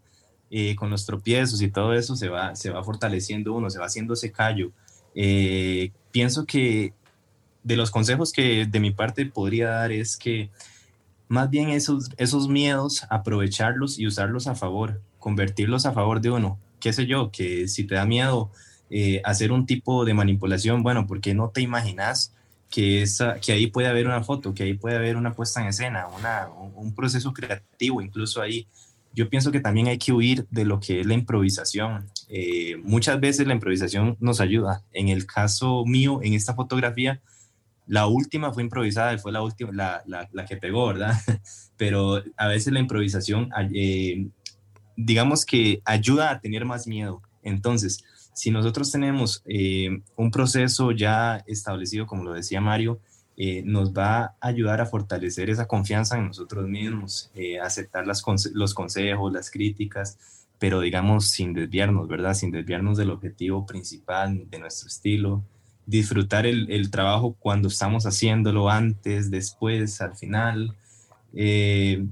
con los tropiezos y todo eso, se va, se va fortaleciendo uno, se va haciendo ese callo Eh, pienso que de los consejos que de mi parte podría dar es que más bien esos, esos miedos, aprovecharlos y usarlos a favor, convertirlos a favor de uno. ¿Qué sé yo? Que si te da miedo eh, hacer un tipo de manipulación, bueno, porque no te imaginas que, esa, que ahí puede haber una foto, que ahí puede haber una puesta en escena, una, un proceso creativo, incluso ahí. Yo pienso que también hay que huir de lo que es la improvisación. Eh, muchas veces la improvisación nos ayuda. En el caso mío, en esta fotografía, la última fue improvisada y fue la última, la, la, la que pegó, ¿verdad? *laughs* Pero a veces la improvisación, eh, digamos que ayuda a tener más miedo. Entonces, si nosotros tenemos eh, un proceso ya establecido, como lo decía Mario, eh, nos va a ayudar a fortalecer esa confianza en nosotros mismos, aceptar las, los consejos, las críticas, pero digamos sin desviarnos, ¿verdad? Sin desviarnos del objetivo principal, de nuestro estilo, disfrutar el, trabajo cuando estamos haciéndolo, antes, después, al final. Eh,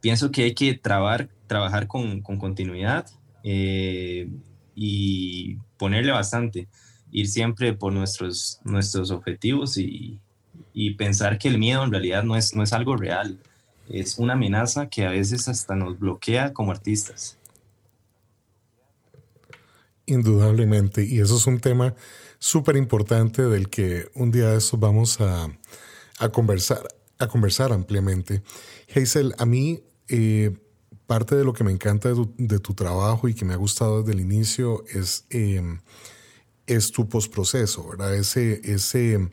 pienso que hay que trabar, trabajar con, continuidad eh, y ponerle bastante, ir siempre por nuestros, nuestros objetivos y, pensar que el miedo en realidad no es, no es algo real, es una amenaza que a veces hasta nos bloquea como artistas. Indudablemente, y eso es un tema súper importante del que un día de estos vamos a, conversar, a conversar ampliamente. Hazel, a mí eh, parte de lo que me encanta de tu, trabajo y que me ha gustado desde el inicio es, em, es tu postproceso, ¿verdad? Ese, ese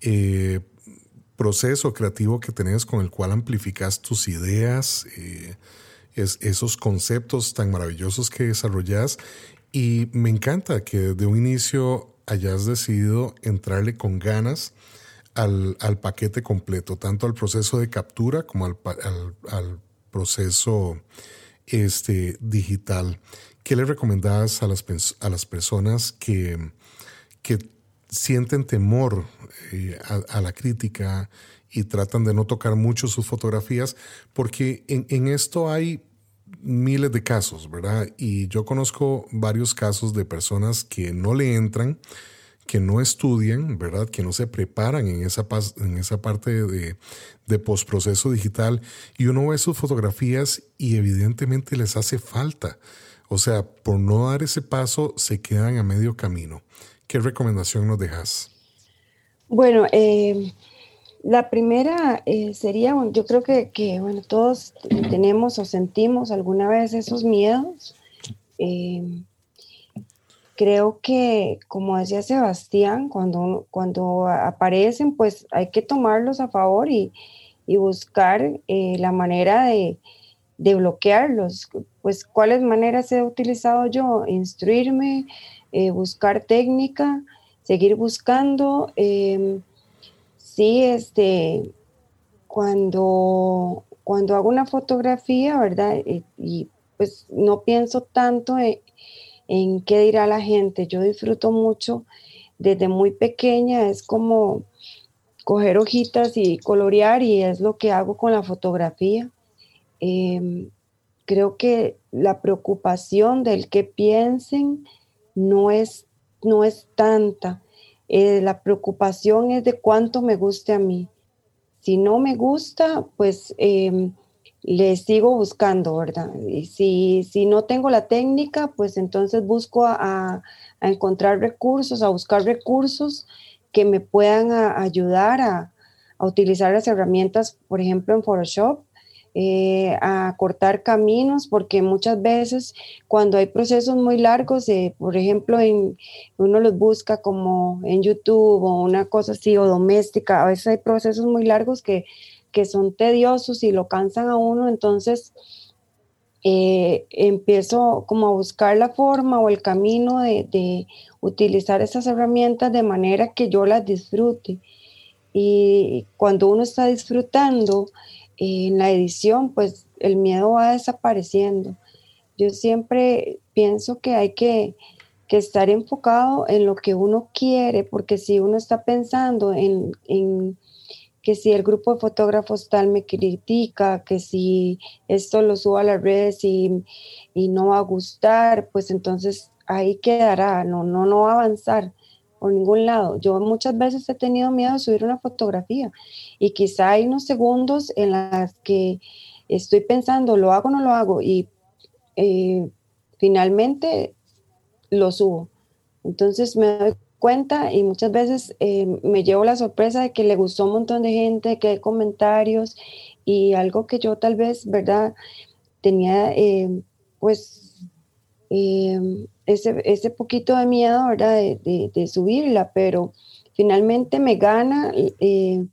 eh, proceso creativo que tenés con el cual amplificas tus ideas, eh, es, esos conceptos tan maravillosos que desarrollas. Y me encanta que de un inicio hayas decidido entrarle con ganas al, paquete completo, tanto al proceso de captura como al, proceso este, digital. ¿Qué le recomendabas a las, a las personas que, que sienten temor eh, a, la crítica y tratan de no tocar mucho sus fotografías? Porque en, en esto hay miles de casos, ¿verdad? Y yo conozco varios casos de personas que no le entran, que no estudian, ¿verdad? Que no se preparan en esa, en esa parte de, de postproceso digital y uno ve sus fotografías y evidentemente les hace falta. O sea, por no dar ese paso se quedan a medio camino. ¿Qué recomendación nos dejas? Bueno, eh, la primera eh, sería, yo creo que, bueno, todos tenemos o sentimos alguna vez esos miedos. Eh, creo que, como decía Sebastián, cuando, cuando aparecen, pues hay que tomarlos a favor y, buscar eh, la manera de, bloquearlos. Pues, ¿cuáles maneras he utilizado yo? Instruirme, buscar técnica, seguir buscando. Sí, este, cuando, cuando hago una fotografía, ¿verdad? Y, pues no pienso tanto en, qué dirá la gente. Yo disfruto mucho desde muy pequeña, es como coger hojitas y colorear y es lo que hago con la fotografía. Em, creo que la preocupación del que piensen no es, no es tanta. Eh, la preocupación es de cuánto me guste a mí. Si no me gusta, pues em, le sigo buscando, ¿verdad? Y si, si no tengo la técnica, pues entonces busco a, encontrar recursos, a buscar recursos que me puedan ayudar a, a utilizar las herramientas, por ejemplo, en Photoshop eh, a cortar caminos, porque muchas veces cuando hay procesos muy largos, eh, por ejemplo, en, uno los busca como en YouTube o una cosa así, o doméstica, a veces hay procesos muy largos que, que son tediosos y lo cansan a uno, entonces eh, empiezo como a buscar la forma o el camino de, de utilizar esas herramientas de manera que yo las disfrute. Y cuando uno está disfrutando, en la edición, pues el miedo va desapareciendo. Yo siempre pienso que hay que, estar enfocado en lo que uno quiere, porque si uno está pensando en, que si el grupo de fotógrafos tal me critica, que si esto lo subo a las redes y, y no va a gustar, pues entonces ahí quedará, no, no, no va a avanzar por ningún lado. Yo muchas veces he tenido miedo de subir una fotografía y quizá hay unos segundos en las que estoy pensando, ¿lo hago o no lo hago? Y eh, finalmente lo subo. Entonces me doy cuenta y muchas veces eh, me llevo la sorpresa de que le gustó un montón de gente, que hay comentarios y algo que yo tal vez, ¿verdad? Tenía eh, pues ese, ese, poquito de miedo, ¿verdad? De, subirla, pero finalmente me gana el,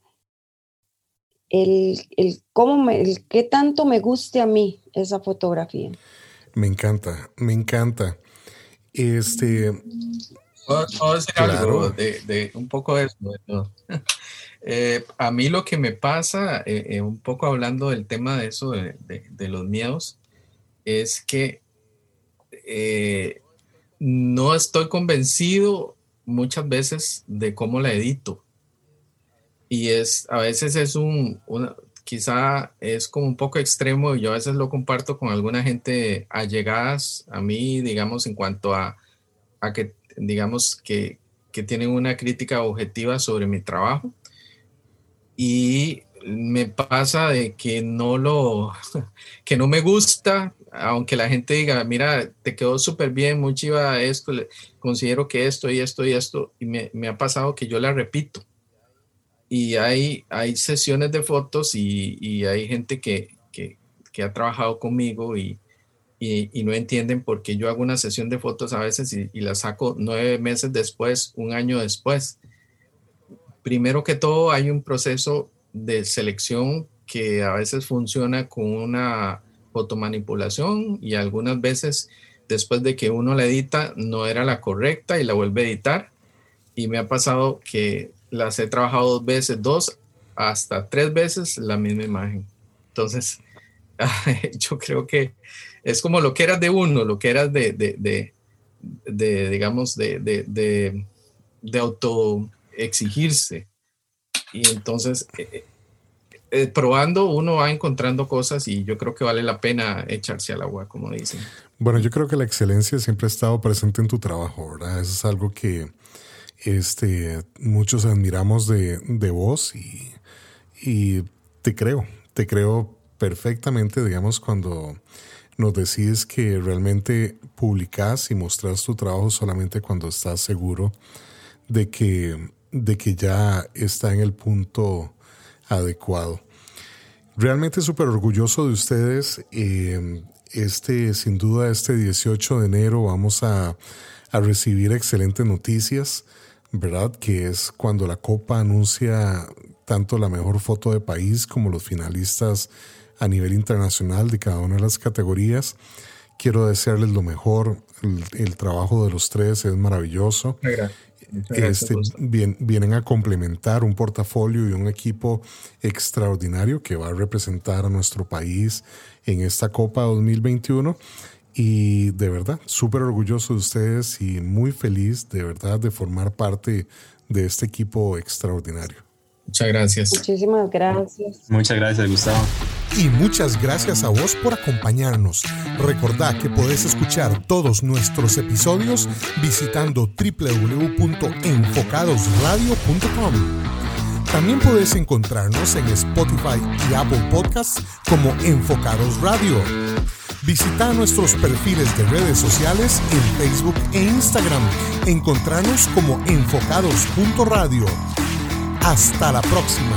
el, cómo me, el qué tanto me guste a mí esa fotografía. Me encanta, me encanta. Este. ¿Puedo, decir algo de, un poco de eso? *laughs* Eh, a mí lo que me pasa, eh, eh, un poco hablando del tema de eso, de, los miedos, es que no estoy convencido muchas veces de cómo la edito. Y es, a veces es un, una, quizá es como un poco extremo y yo a veces lo comparto con alguna gente allegadas a mí, digamos, en cuanto a, a que, digamos, que, que tienen una crítica objetiva sobre mi trabajo. Y me pasa de que no lo, *laughs* que no me gusta, aunque la gente diga, mira, te quedó súper bien, muy chiva esto, considero que esto y esto y esto, y me, me ha pasado que yo la repito y hay, hay sesiones de fotos y, y hay gente que, que, que, ha trabajado conmigo y, y, no entienden por qué yo hago una sesión de fotos a veces y, la saco nueve meses después, un año después. Primero que todo, hay un proceso de selección que a veces funciona con una fotomanipulación y algunas veces después de que uno la edita no era la correcta y la vuelve a editar. Y me ha pasado que las he trabajado dos veces, dos hasta tres veces la misma imagen. Entonces, *laughs* yo creo que es como lo que eras de uno, lo que eras de, de, de, digamos, de, de, de, auto exigirse. Y entonces, eh, eh, eh, probando, uno va encontrando cosas y yo creo que vale la pena echarse al agua, como dicen. Bueno, yo creo que la excelencia siempre ha estado presente en tu trabajo, ¿verdad? Eso es algo que, este, muchos admiramos de, de vos y, y, te creo, te creo perfectamente, digamos, cuando nos decís que realmente publicás y mostrás tu trabajo solamente cuando estás seguro de que, de que ya está en el punto adecuado. Realmente súper orgulloso de ustedes. Eh, este, sin duda, este 18 de enero vamos a, a recibir excelentes noticias. ¿verdad? Que es cuando la Copa anuncia tanto la mejor foto de país como los finalistas a nivel internacional de cada una de las categorías. Quiero desearles lo mejor. El, trabajo de los tres es maravilloso. este, vienen a complementar un portafolio y un equipo extraordinario que va a representar a nuestro país en esta Copa 2021 y de verdad, súper orgulloso de ustedes y muy feliz de verdad de formar parte de este equipo extraordinario. Muchas gracias. Muchísimas gracias. Muchas gracias, Gustavo. Y muchas gracias a vos por acompañarnos. Recordá que podés escuchar todos nuestros episodios visitando www.enfocadosradio.com. También puedes encontrarnos en Spotify y Apple Podcasts como Enfocados Radio. Visita nuestros perfiles de redes sociales en Facebook e Instagram. Encontrarnos como enfocados.radio. Hasta la próxima.